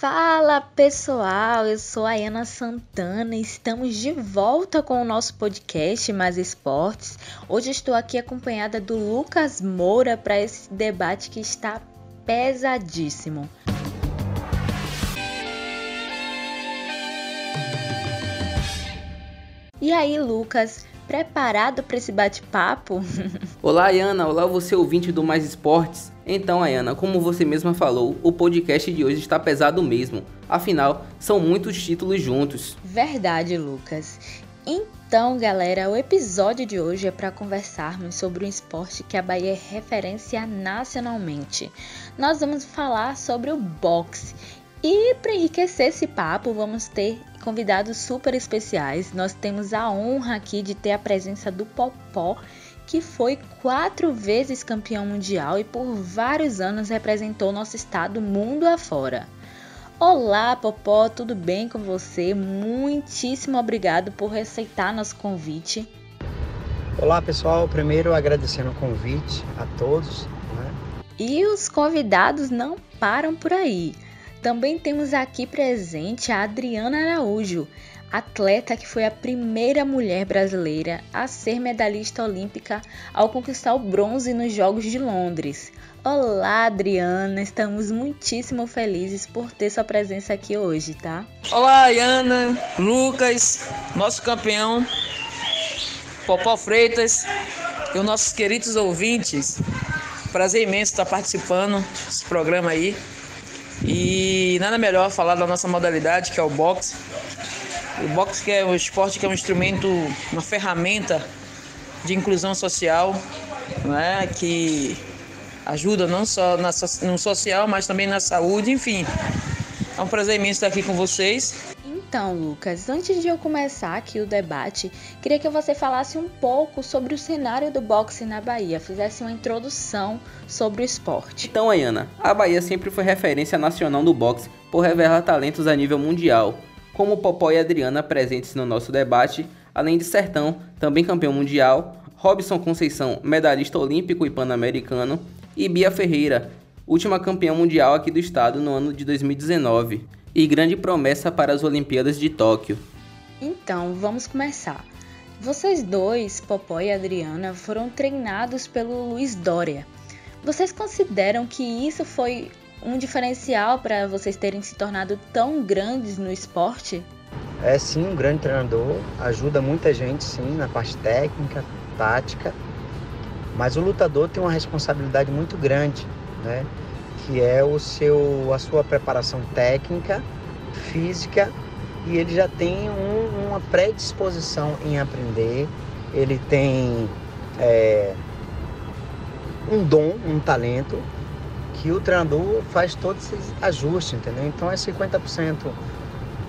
Fala pessoal, eu sou a Ana Santana e estamos de volta com o nosso podcast Mais Esportes. Hoje estou aqui acompanhada do Lucas Moura para esse debate que está pesadíssimo. E aí, Lucas, preparado para esse bate-papo? Olá, Ayana. Olá, você ouvinte do Mais Esportes. Então, Ayana, como você mesma falou, o podcast de hoje está pesado mesmo. Afinal, são muitos títulos juntos. Verdade, Lucas. Então, galera, o episódio de hoje é para conversarmos sobre um esporte que a Bahia é referência nacionalmente. Nós vamos falar sobre o boxe. E para enriquecer esse papo, vamos ter convidados super especiais. Nós temos a honra aqui de ter a presença do Popó, que foi quatro vezes campeão mundial e por vários anos representou nosso estado mundo afora. Olá, Popó, tudo bem com você? Muitíssimo obrigado por aceitar nosso convite. Olá, pessoal. Primeiro, agradecendo o convite a todos. Né? E os convidados não param por aí. Também temos aqui presente a Adriana Araújo, atleta que foi a primeira mulher brasileira a ser medalhista olímpica ao conquistar o bronze nos Jogos de Londres. Olá, Adriana, estamos muitíssimo felizes por ter sua presença aqui hoje, tá? Olá, Ana, Lucas, nosso campeão, Popó Freitas e os nossos queridos ouvintes. Prazer imenso estar participando desse programa aí. E nada melhor falar da nossa modalidade, que é o boxe. O boxe que é o esporte que é um instrumento, uma ferramenta de inclusão social, né, que ajuda não só na, no social, mas também na saúde, enfim. É um prazer imenso estar aqui com vocês. Então, Lucas, antes de eu começar aqui o debate, queria que você falasse um pouco sobre o cenário do boxe na Bahia, fizesse uma introdução sobre o esporte. Então, Ayana, a Bahia sempre foi referência nacional do boxe por revelar talentos a nível mundial, como Popó e Adriana presentes no nosso debate, além de Sertão, também campeão mundial, Robson Conceição, medalhista olímpico e pan-americano, e Bia Ferreira, última campeã mundial aqui do estado no ano de 2019 e grande promessa para as Olimpíadas de Tóquio. Então, vamos começar. Vocês dois, Popó e Adriana, foram treinados pelo Luiz Dória. Vocês consideram que isso foi um diferencial para vocês terem se tornado tão grandes no esporte? É sim, um grande treinador, ajuda muita gente sim na parte técnica, tática, mas o lutador tem uma responsabilidade muito grande, né? Que é o seu, a sua preparação técnica, física, e ele já tem um, uma predisposição em aprender, ele tem é, um dom, um talento, que o treinador faz todos esses ajustes, entendeu? Então é 50%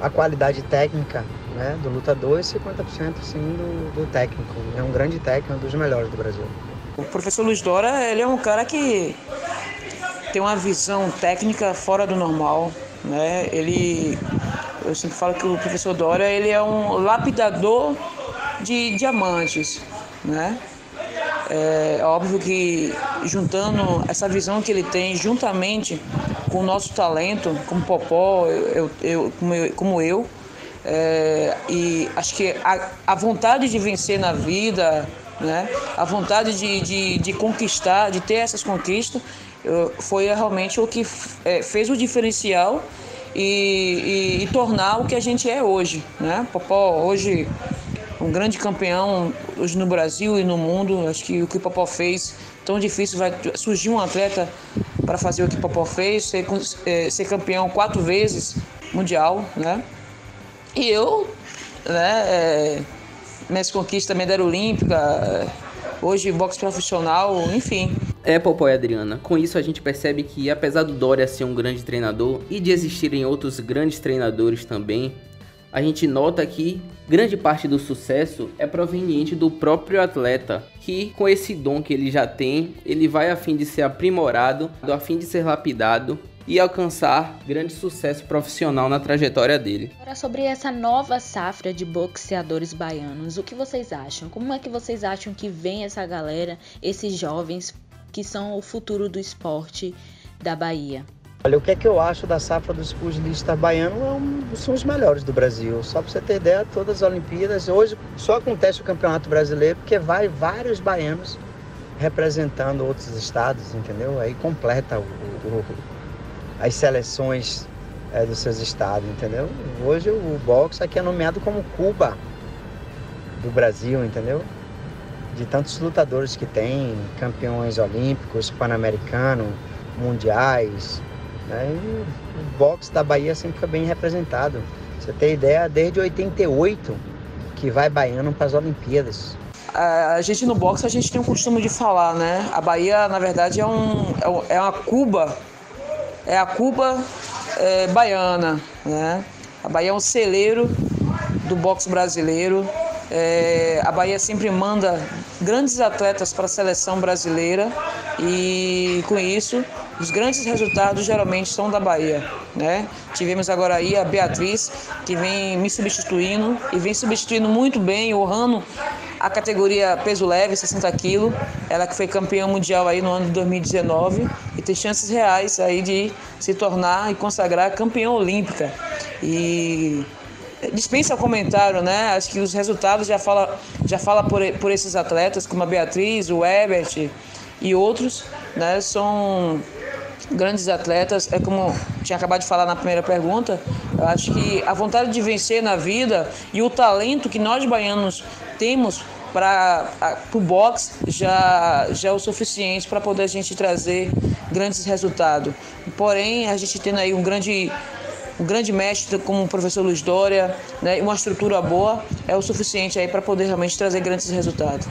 a qualidade técnica né, do lutador e 50% sim do, do técnico. É um grande técnico, um dos melhores do Brasil. O professor Luiz Dora, ele é um cara que tem uma visão técnica fora do normal, né? Ele, eu sempre falo que o professor Dória ele é um lapidador de diamantes, né? É óbvio que juntando essa visão que ele tem juntamente com o nosso talento, como Popó, eu, eu, como eu, como eu é, e acho que a, a vontade de vencer na vida, né? a vontade de, de, de conquistar, de ter essas conquistas, foi realmente o que é, fez o diferencial e, e, e, tornar o que a gente é hoje. Né? Popó hoje um grande campeão hoje no Brasil e no mundo. Acho que o que o Popó fez tão difícil vai surgir um atleta para fazer o que o Popó fez, ser, é, ser campeão quatro vezes mundial, né? E eu, né? É, minhas conquistas medalha olímpica, hoje boxe profissional, enfim. É, Popó e Adriana. Com isso a gente percebe que, apesar do Dória ser um grande treinador e de existirem outros grandes treinadores também, a gente nota que grande parte do sucesso é proveniente do próprio atleta, que com esse dom que ele já tem, ele vai a fim de ser aprimorado, a fim de ser lapidado e alcançar grande sucesso profissional na trajetória dele. Agora sobre essa nova safra de boxeadores baianos, o que vocês acham? Como é que vocês acham que vem essa galera, esses jovens que são o futuro do esporte da Bahia? Olha, o que é que eu acho da safra dos pugilistas baianos é um, são os melhores do Brasil. Só para você ter ideia, todas as Olimpíadas, hoje só acontece o Campeonato Brasileiro porque vai vários baianos representando outros estados, entendeu? Aí completa o, o, as seleções é, dos seus estados, entendeu? Hoje o boxe aqui é nomeado como Cuba do Brasil, entendeu? De tantos lutadores que tem, campeões olímpicos, pan-americano, mundiais, né? E o boxe da Bahia sempre foi bem representado. Você tem ideia, desde 88 que vai baiano para as Olimpíadas a gente no boxe a gente tem o costume de falar, né? A Bahia, na verdade, é, um, é, é uma Cuba, é a Cuba é, baiana, né? A Bahia é um celeiro do boxe brasileiro. É, a Bahia sempre manda grandes atletas para a seleção brasileira e com isso os grandes resultados geralmente são da Bahia, né? Tivemos agora aí a Beatriz que vem me substituindo e vem substituindo muito bem, honrando a categoria peso leve, 60 quilos. Ela que foi campeã mundial aí no ano de 2019 e tem chances reais aí de se tornar e consagrar campeã olímpica. E dispensa comentário, né? Acho que os resultados já fala, já fala por, por esses atletas, como a Beatriz, o Ebert e outros, né? São grandes atletas. É como tinha acabado de falar na primeira pergunta, eu acho que a vontade de vencer na vida e o talento que nós baianos temos para o boxe já, já é o suficiente para poder a gente trazer grandes resultados. Porém, a gente tendo aí um grande um grande mestre como o professor Luiz Dória, né, uma estrutura boa, é o suficiente aí para poder realmente trazer grandes resultados.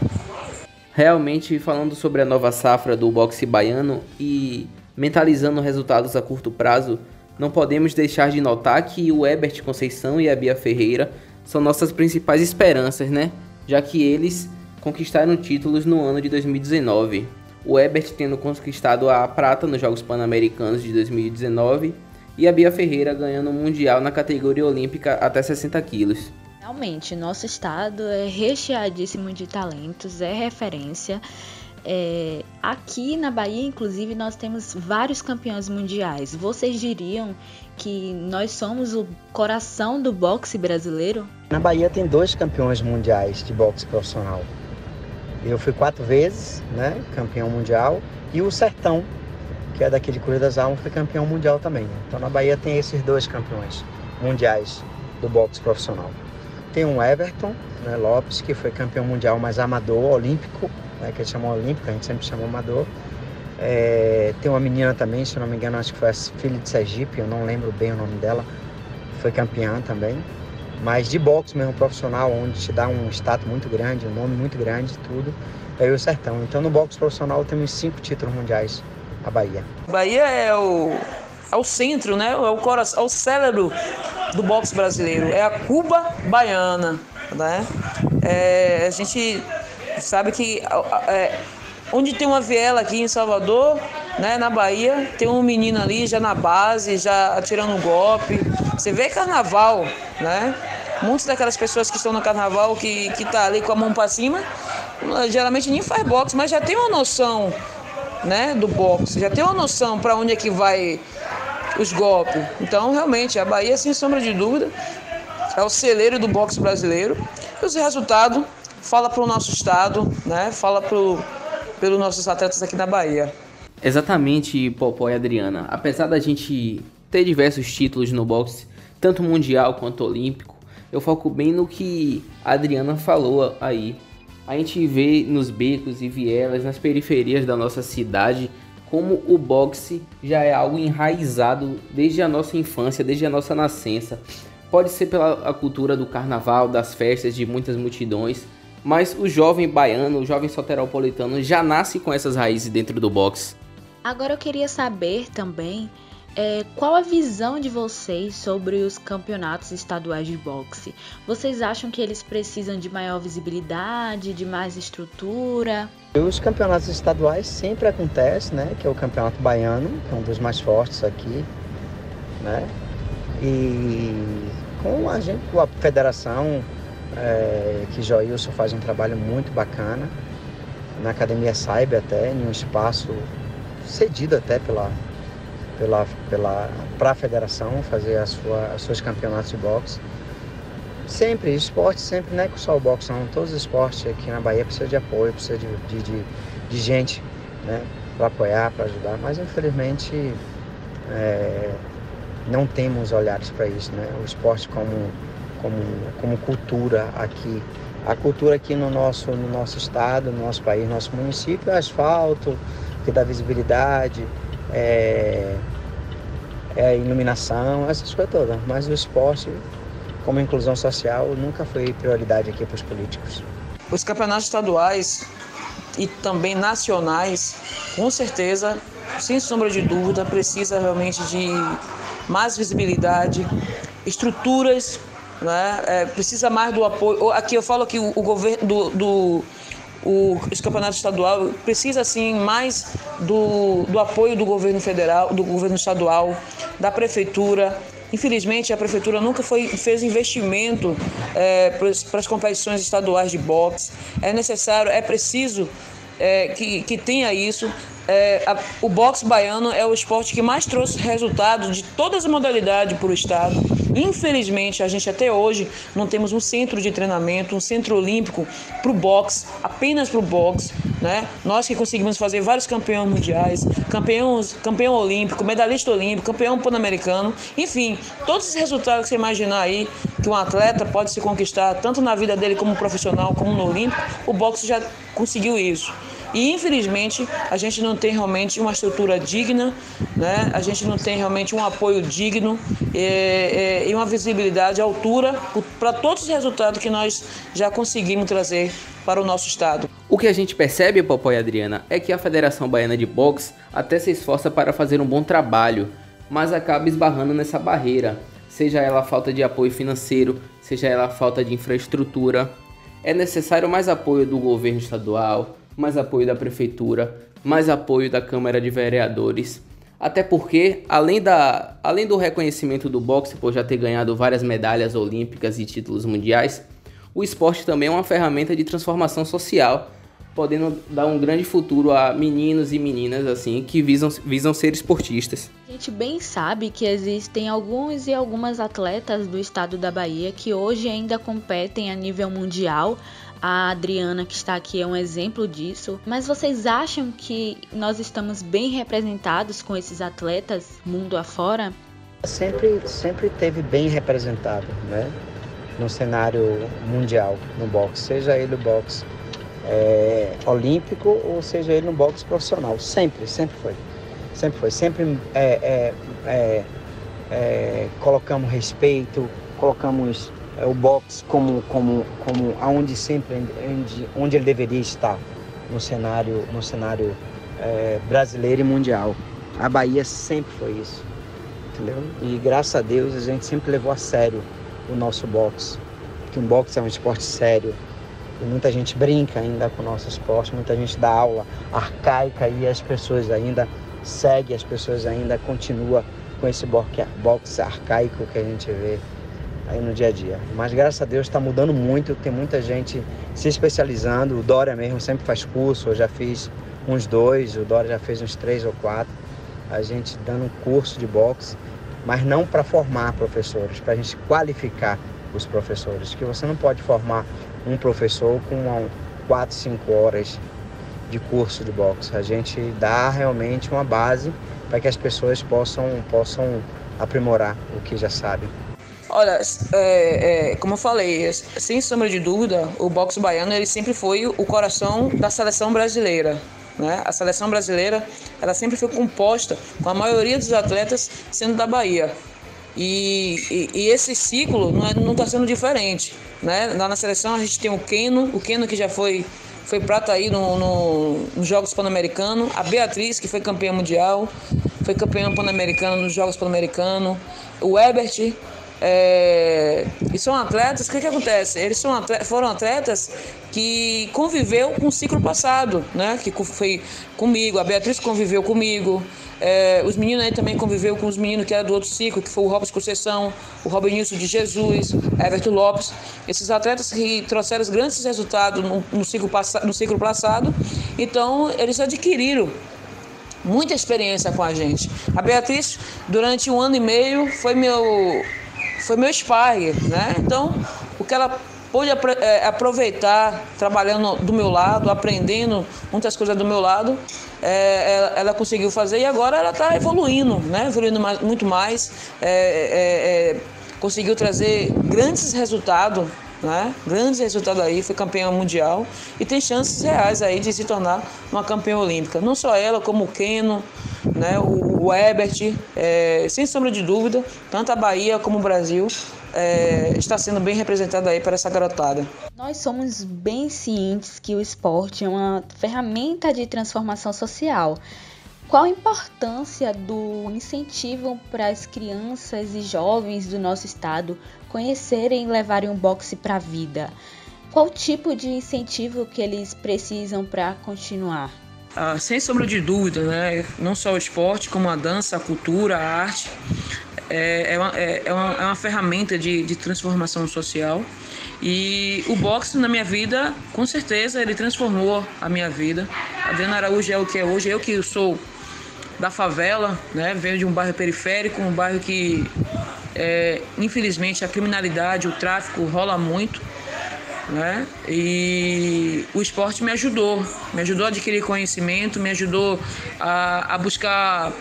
Realmente, falando sobre a nova safra do boxe baiano e mentalizando resultados a curto prazo, não podemos deixar de notar que o Ebert Conceição e a Bia Ferreira são nossas principais esperanças, né? Já que eles conquistaram títulos no ano de 2019. O Ebert tendo conquistado a prata nos Jogos Pan-Americanos de 2019 e a Bia Ferreira ganhando o Mundial na categoria olímpica até 60 quilos. Realmente, nosso estado é recheadíssimo de talentos, é referência é, aqui na Bahia, inclusive, nós temos vários campeões mundiais. Vocês diriam que nós somos o coração do boxe brasileiro? Na Bahia tem dois campeões mundiais de boxe profissional. Eu fui quatro vezes, né, campeão mundial, e o Sertão, que é daqui de Cruz das Almas, foi campeão mundial também. Então na Bahia tem esses dois campeões mundiais do boxe profissional. Tem um Everton né, Lopes, que foi campeão mundial, mas amador, olímpico, né, que eles chamam olímpico, a gente sempre chama amador. É, tem uma menina também, se não me engano, acho que foi a filha de Sergipe, eu não lembro bem o nome dela, foi campeã também. Mas de boxe mesmo profissional, onde te dá um status muito grande, um nome muito grande, tudo, é o Sertão. Então no boxe profissional temos cinco títulos mundiais, a Bahia. Bahia é o, é o centro, né? É o coração, é o cérebro do boxe brasileiro. É a Cuba baiana, né? É, a gente sabe que é, onde tem uma viela aqui em Salvador, né, na Bahia, tem um menino ali já na base, já atirando golpe. Você vê carnaval, né? Muitas daquelas pessoas que estão no carnaval que, que tá ali com a mão para cima, geralmente nem faz boxe, mas já tem uma noção, né, do boxe, já tem uma noção para onde é que vai os golpes. Então, realmente, a Bahia, sem sombra de dúvida, é o celeiro do boxe brasileiro. E os resultados fala para o nosso estado, né? Fala pro, pelos nossos atletas aqui na Bahia. Exatamente, Popó e Adriana. Apesar da gente ter diversos títulos no boxe, tanto mundial quanto olímpico, eu foco bem no que a Adriana falou aí. A gente vê nos becos e vielas, nas periferias da nossa cidade, como o boxe já é algo enraizado desde a nossa infância, desde a nossa nascença. Pode ser pela cultura do carnaval, das festas, de muitas multidões, mas o jovem baiano, o jovem soteropolitano já nasce com essas raízes dentro do boxe. Agora eu queria saber também é, qual a visão de vocês sobre os campeonatos estaduais de boxe? Vocês acham que eles precisam de maior visibilidade, de mais estrutura? Os campeonatos estaduais sempre acontecem, né? Que é o campeonato baiano, que é um dos mais fortes aqui, né? E com a gente, com a federação, é, que Joilson faz um trabalho muito bacana na Academia Saiba até, em um espaço cedido até pela, pela, pela, para a federação fazer a sua, os seus campeonatos de boxe. Sempre, esporte sempre, não é só o boxe, não. Todos os esportes aqui na Bahia precisam de apoio, precisa de, de, de, de gente né, para apoiar, para ajudar, mas infelizmente é, não temos olhares para isso. Né? O esporte como, como, como cultura aqui. A cultura aqui no nosso, no nosso estado, no nosso país, no nosso município é asfalto, que dá visibilidade, é, é iluminação, essas coisas todas. Mas o esporte, como inclusão social, nunca foi prioridade aqui para os políticos. Os campeonatos estaduais e também nacionais, com certeza, sem sombra de dúvida, precisa realmente de mais visibilidade, estruturas, né? É, precisa mais do apoio. Aqui eu falo que o, o governo do, do o, os campeonatos estadual precisa sim mais do, do apoio do governo federal, do governo estadual, da prefeitura. Infelizmente, a prefeitura nunca foi, fez investimento é, para as competições estaduais de boxe. É necessário, é preciso é, que, que tenha isso. É, a, o boxe baiano é o esporte que mais trouxe resultado de todas as modalidades para o estado. Infelizmente, a gente até hoje não temos um centro de treinamento, um centro olímpico para o boxe, apenas para o boxe. Né? Nós que conseguimos fazer vários campeões mundiais, campeões, campeão olímpico, medalhista olímpico, campeão pan-americano, enfim, todos esses resultados que você imaginar aí que um atleta pode se conquistar, tanto na vida dele como profissional, como no olímpico, o boxe já conseguiu isso. E infelizmente a gente não tem realmente uma estrutura digna, né? a gente não tem realmente um apoio digno e, e, e uma visibilidade à altura para todos os resultados que nós já conseguimos trazer para o nosso estado. O que a gente percebe, Popó Adriana, é que a Federação Baiana de Boxe até se esforça para fazer um bom trabalho, mas acaba esbarrando nessa barreira, seja ela falta de apoio financeiro, seja ela falta de infraestrutura. É necessário mais apoio do governo estadual, mais apoio da prefeitura, mais apoio da Câmara de Vereadores. Até porque, além, da, além do reconhecimento do boxe por já ter ganhado várias medalhas olímpicas e títulos mundiais, o esporte também é uma ferramenta de transformação social, podendo dar um grande futuro a meninos e meninas assim que visam, visam ser esportistas. A gente bem sabe que existem alguns e algumas atletas do estado da Bahia que hoje ainda competem a nível mundial, a Adriana, que está aqui, é um exemplo disso. Mas vocês acham que nós estamos bem representados com esses atletas mundo afora? Sempre, sempre teve bem representado, né? No cenário mundial, no boxe, seja ele o boxe é, olímpico ou seja ele no boxe profissional. Sempre, sempre foi. Sempre foi. Sempre é, é, é, é colocamos respeito, colocamos é, o boxe como, como, como aonde sempre onde, onde ele deveria estar no cenário, no cenário é, brasileiro e mundial. A Bahia sempre foi isso, entendeu? E graças a Deus a gente sempre levou a sério o nosso boxe, porque o boxe é um esporte sério. E muita gente brinca ainda com o nosso esporte, muita gente dá aula arcaica e as pessoas ainda seguem, as pessoas ainda continuam com esse boxe arcaico que a gente vê aí no dia a dia. Mas graças a Deus está mudando muito, tem muita gente se especializando. O Dória mesmo sempre faz curso, eu já fiz uns dois, o Dória já fez uns três ou quatro. A gente dando um curso de boxe, mas não para formar professores, para a gente qualificar os professores. Que você não pode formar um professor com quatro, cinco horas de curso de boxe. A gente dá realmente uma base para que as pessoas possam, possam aprimorar o que já sabem. Olha, é, é, como eu falei, sem sombra de dúvida, o boxe baiano ele sempre foi o coração da seleção brasileira. Né? A seleção brasileira ela sempre foi composta com a maioria dos atletas sendo da Bahia. E, e, e esse ciclo não está é, sendo diferente. Né? Lá na seleção a gente tem o Keno, o Keno que já foi, foi prata aí no, no, nos Jogos Pan-Americanos, a Beatriz, que foi campeã mundial, foi campeã pan-americana nos Jogos Pan-Americanos, o Ebert, é, e são atletas, o que, que acontece? Eles são atletas, foram atletas que conviveu com o ciclo passado, né? Que foi comigo, a Beatriz conviveu comigo, é, os meninos aí também conviveu com os meninos que eram do outro ciclo, que foi o Robson Conceição, o Robinilson de Jesus, Everton Lopes. Esses atletas que trouxeram grandes resultados no, no, ciclo, no ciclo passado, então eles adquiriram muita experiência com a gente. A Beatriz, durante um ano e meio, foi meu, foi meu sparring, né? Então, o que ela pôde é, aproveitar trabalhando do meu lado, aprendendo muitas coisas do meu lado, é, ela, ela, conseguiu fazer e agora ela está evoluindo, né? evoluindo mais, muito mais, é, é, é, conseguiu trazer grandes resultados né? Grandes resultados aí, foi campeã mundial e tem chances reais aí de se tornar uma campeã olímpica. Não só ela, como o Keno, né? o, o Ebert, é, sem sombra de dúvida, tanto a Bahia como o Brasil é, está sendo bem representado aí para essa garotada. Nós somos bem cientes que o esporte é uma ferramenta de transformação social. Qual a importância do incentivo para as crianças e jovens do nosso estado conhecerem e levarem o boxe para a vida? Qual tipo de incentivo que eles precisam para continuar? Ah, sem sombra de dúvida, né? não só o esporte, como a dança, a cultura, a arte, é, é, uma, é, é, uma, é uma ferramenta de, de transformação social. E o boxe na minha vida, com certeza, ele transformou a minha vida. Adriana Araújo é o que é hoje. Eu que sou da favela, né? Venho de um bairro periférico, um bairro que, é, infelizmente, a criminalidade, o tráfico rola muito. Né? E o esporte me ajudou, me ajudou a adquirir conhecimento, me ajudou a, a buscar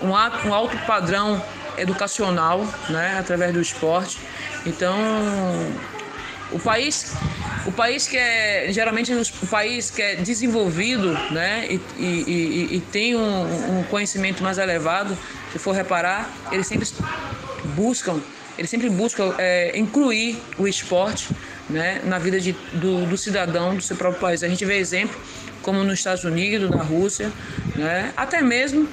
um, um alto padrão educacional, né, através do esporte. Então, o país, o país que é geralmente o país que é desenvolvido, né, e, e, e, e tem um, um, conhecimento mais elevado, se for reparar, eles sempre buscam, eles sempre buscam é, incluir o esporte, né, na vida de, do, do cidadão do seu próprio país. A gente vê exemplo como nos Estados Unidos, na Rússia, né, até mesmo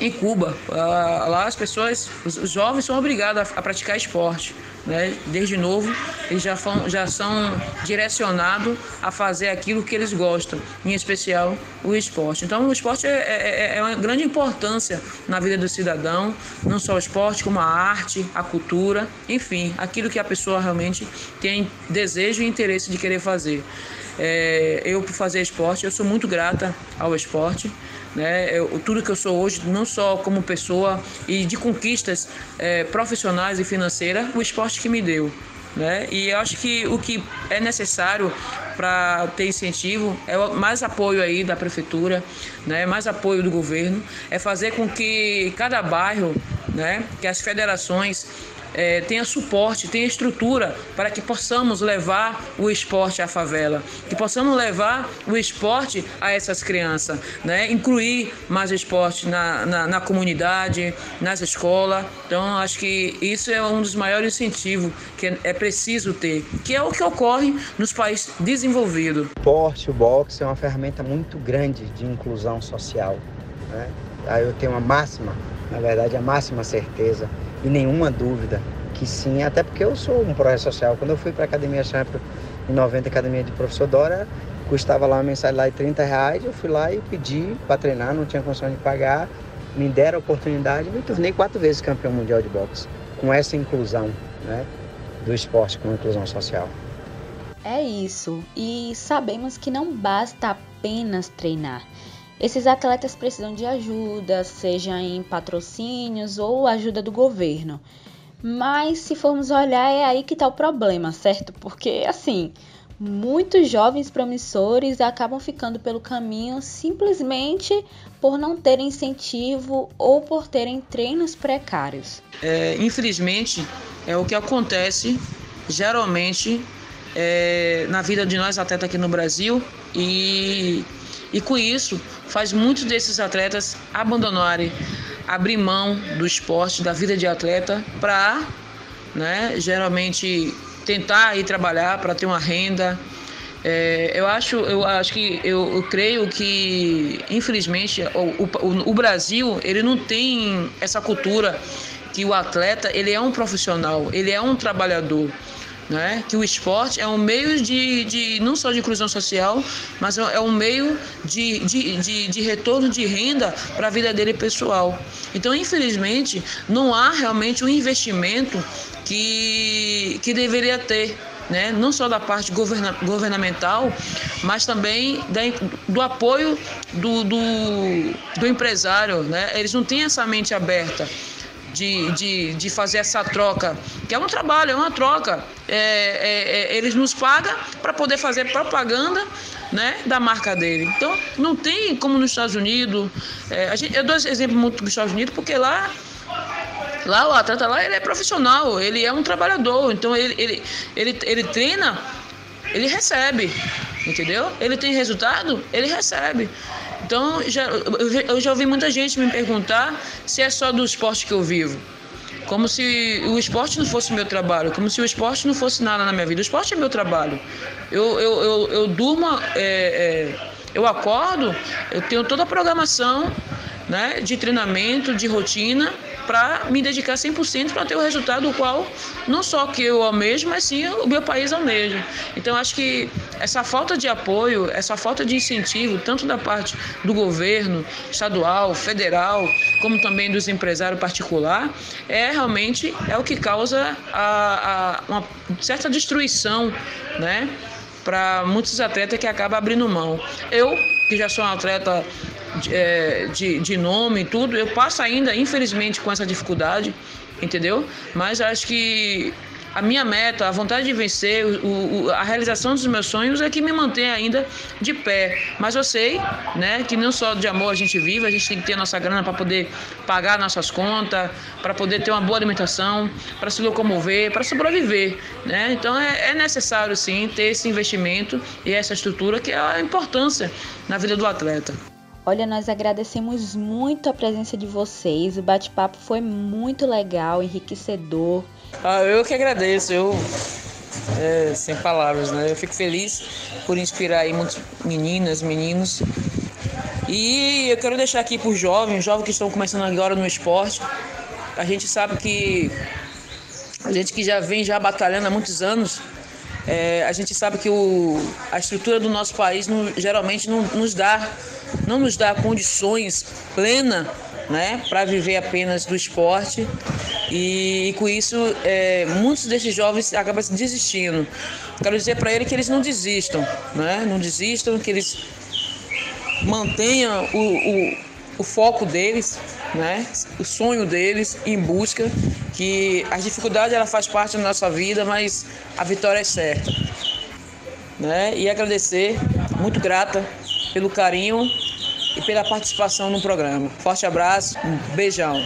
em Cuba. Ah, lá as pessoas, os jovens são obrigados a, praticar esporte. Né? Desde novo, eles já, são, já são direcionados a fazer aquilo que eles gostam, em especial o esporte. Então, o esporte é, é, é, é uma grande importância na vida do cidadão, não só o esporte, como a arte, a cultura, enfim, aquilo que a pessoa realmente tem desejo e interesse de querer fazer. É, eu, por fazer esporte, eu sou muito grata ao esporte né? Eu, tudo que eu sou hoje, não só como pessoa e de conquistas é, profissionais e financeiras, o esporte que me deu. Né? E eu acho que o que é necessário para ter incentivo é mais apoio aí da prefeitura, né? mais apoio do governo, é fazer com que cada bairro, né? que as federações é, tenha suporte, tenha estrutura para que possamos levar o esporte à favela, que possamos levar o esporte a essas crianças, né? incluir mais esporte na, na, na comunidade, nas escolas. Então, acho que isso é um dos maiores incentivos que é preciso ter, que é o que ocorre nos países desenvolvidos. O esporte, o boxe é uma ferramenta muito grande de inclusão social. Né? Aí eu tenho uma máxima, na verdade, a máxima certeza e nenhuma dúvida que sim, até porque eu sou um projeto social. Quando eu fui para a Academia Champion em 90, Academia de Professor Dora, custava lá uma mensalidade de 30 reais, eu fui lá e pedi para treinar, não tinha condição de pagar, me deram a oportunidade me tornei quatro vezes campeão mundial de boxe, com essa inclusão né, do esporte, com inclusão social. É isso, e sabemos que não basta apenas treinar. Esses atletas precisam de ajuda, seja em patrocínios ou ajuda do governo. Mas se formos olhar, é aí que está o problema, certo? Porque assim, muitos jovens promissores acabam ficando pelo caminho simplesmente por não terem incentivo ou por terem treinos precários. É, infelizmente, é o que acontece geralmente é, na vida de nós atletas aqui no Brasil e e com isso, faz muitos desses atletas abandonarem, abrir mão do esporte, da vida de atleta, para né, geralmente tentar ir trabalhar para ter uma renda. É, eu acho, eu acho que eu, eu creio que infelizmente o, o, o, Brasil ele não tem essa cultura que o atleta ele é um profissional, ele é um trabalhador né? que o esporte é um meio de, de não só de inclusão social, mas é um meio de, de, de, de retorno de renda para a vida dele pessoal. Então, infelizmente, não há realmente um investimento que, que deveria ter né? não só da parte governa governamental, mas também da, do apoio do, do, do empresário. Né? Eles não têm essa mente aberta. De, de, de fazer essa troca, que é um trabalho, é uma troca. É, é, é, eles nos pagam para poder fazer propaganda né, da marca dele. Então, não tem como nos Estados Unidos. É, gente, eu dou esse exemplo muito dos Estados Unidos, porque lá Lá o atleta lá ele é profissional, ele é um trabalhador, então ele, ele, ele, ele treina, ele recebe, entendeu? Ele tem resultado, ele recebe. Então já, eu já ouvi muita gente me perguntar se é só do esporte que eu vivo. Como se o esporte não fosse meu trabalho, como se o esporte não fosse nada na minha vida. O esporte é meu trabalho. Eu, eu, eu, eu durmo, é, é, eu acordo, eu tenho toda a programação né, de treinamento, de rotina para me dedicar 100% para ter o resultado o qual não só que eu almejo, mas sim o meu país almeja. Então acho que essa falta de apoio, essa falta de incentivo, tanto da parte do governo estadual, federal, como também dos empresários particular, é realmente é o que causa a, a uma certa destruição, né? Para muitos atletas que acabam abrindo mão. Eu, que já sou um atleta é, de, de nome e tudo, eu passo ainda, infelizmente, com essa dificuldade, entendeu? Mas acho que a minha meta, a vontade de vencer, o, o, a realização dos meus sonhos é que me mantém ainda de pé. Mas eu sei, né, que não só de amor a gente vive, a gente tem que ter a nossa grana para poder pagar nossas contas, para poder ter uma boa alimentação, para se locomover, para sobreviver, né? Então é, é necessário sim ter esse investimento e essa estrutura que é a importância na vida do atleta. Olha, nós agradecemos muito a presença de vocês. O bate-papo foi muito legal, enriquecedor. Ah, eu que agradeço. Eu é, sem palavras, né? Eu fico feliz por inspirar aí muitas meninas, meninos. E eu quero deixar aqui para os jovens, jovens que estão começando agora no esporte. A gente sabe que a gente que já vem já batalhando há muitos anos, é, a gente sabe que o, a estrutura do nosso país não, geralmente não nos dá não nos dá condições plenas né, para viver apenas do esporte e, e com isso é, muitos desses jovens acabam desistindo. Quero dizer para eles que eles não desistam, né, não desistam, que eles mantenham o, o, o foco deles, né, o sonho deles em busca que as dificuldades ela faz parte da nossa vida, mas a vitória é certa. Né? E agradecer, muito grata pelo carinho e pela participação no programa. Forte abraço, um beijão.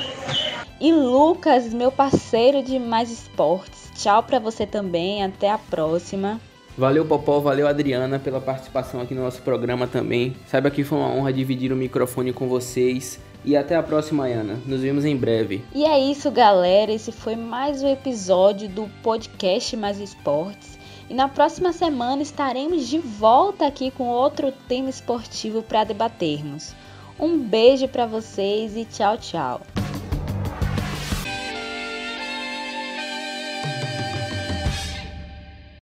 E Lucas, meu parceiro de Mais Esportes, tchau para você também, até a próxima. Valeu, Popó, valeu, Adriana, pela participação aqui no nosso programa também. Saiba que foi uma honra dividir o microfone com vocês. E até a próxima, Ana. Nos vemos em breve. E é isso, galera. Esse foi mais um episódio do podcast Mais Esportes. E na próxima semana estaremos de volta aqui com outro tema esportivo para debatermos. Um beijo para vocês e tchau, tchau.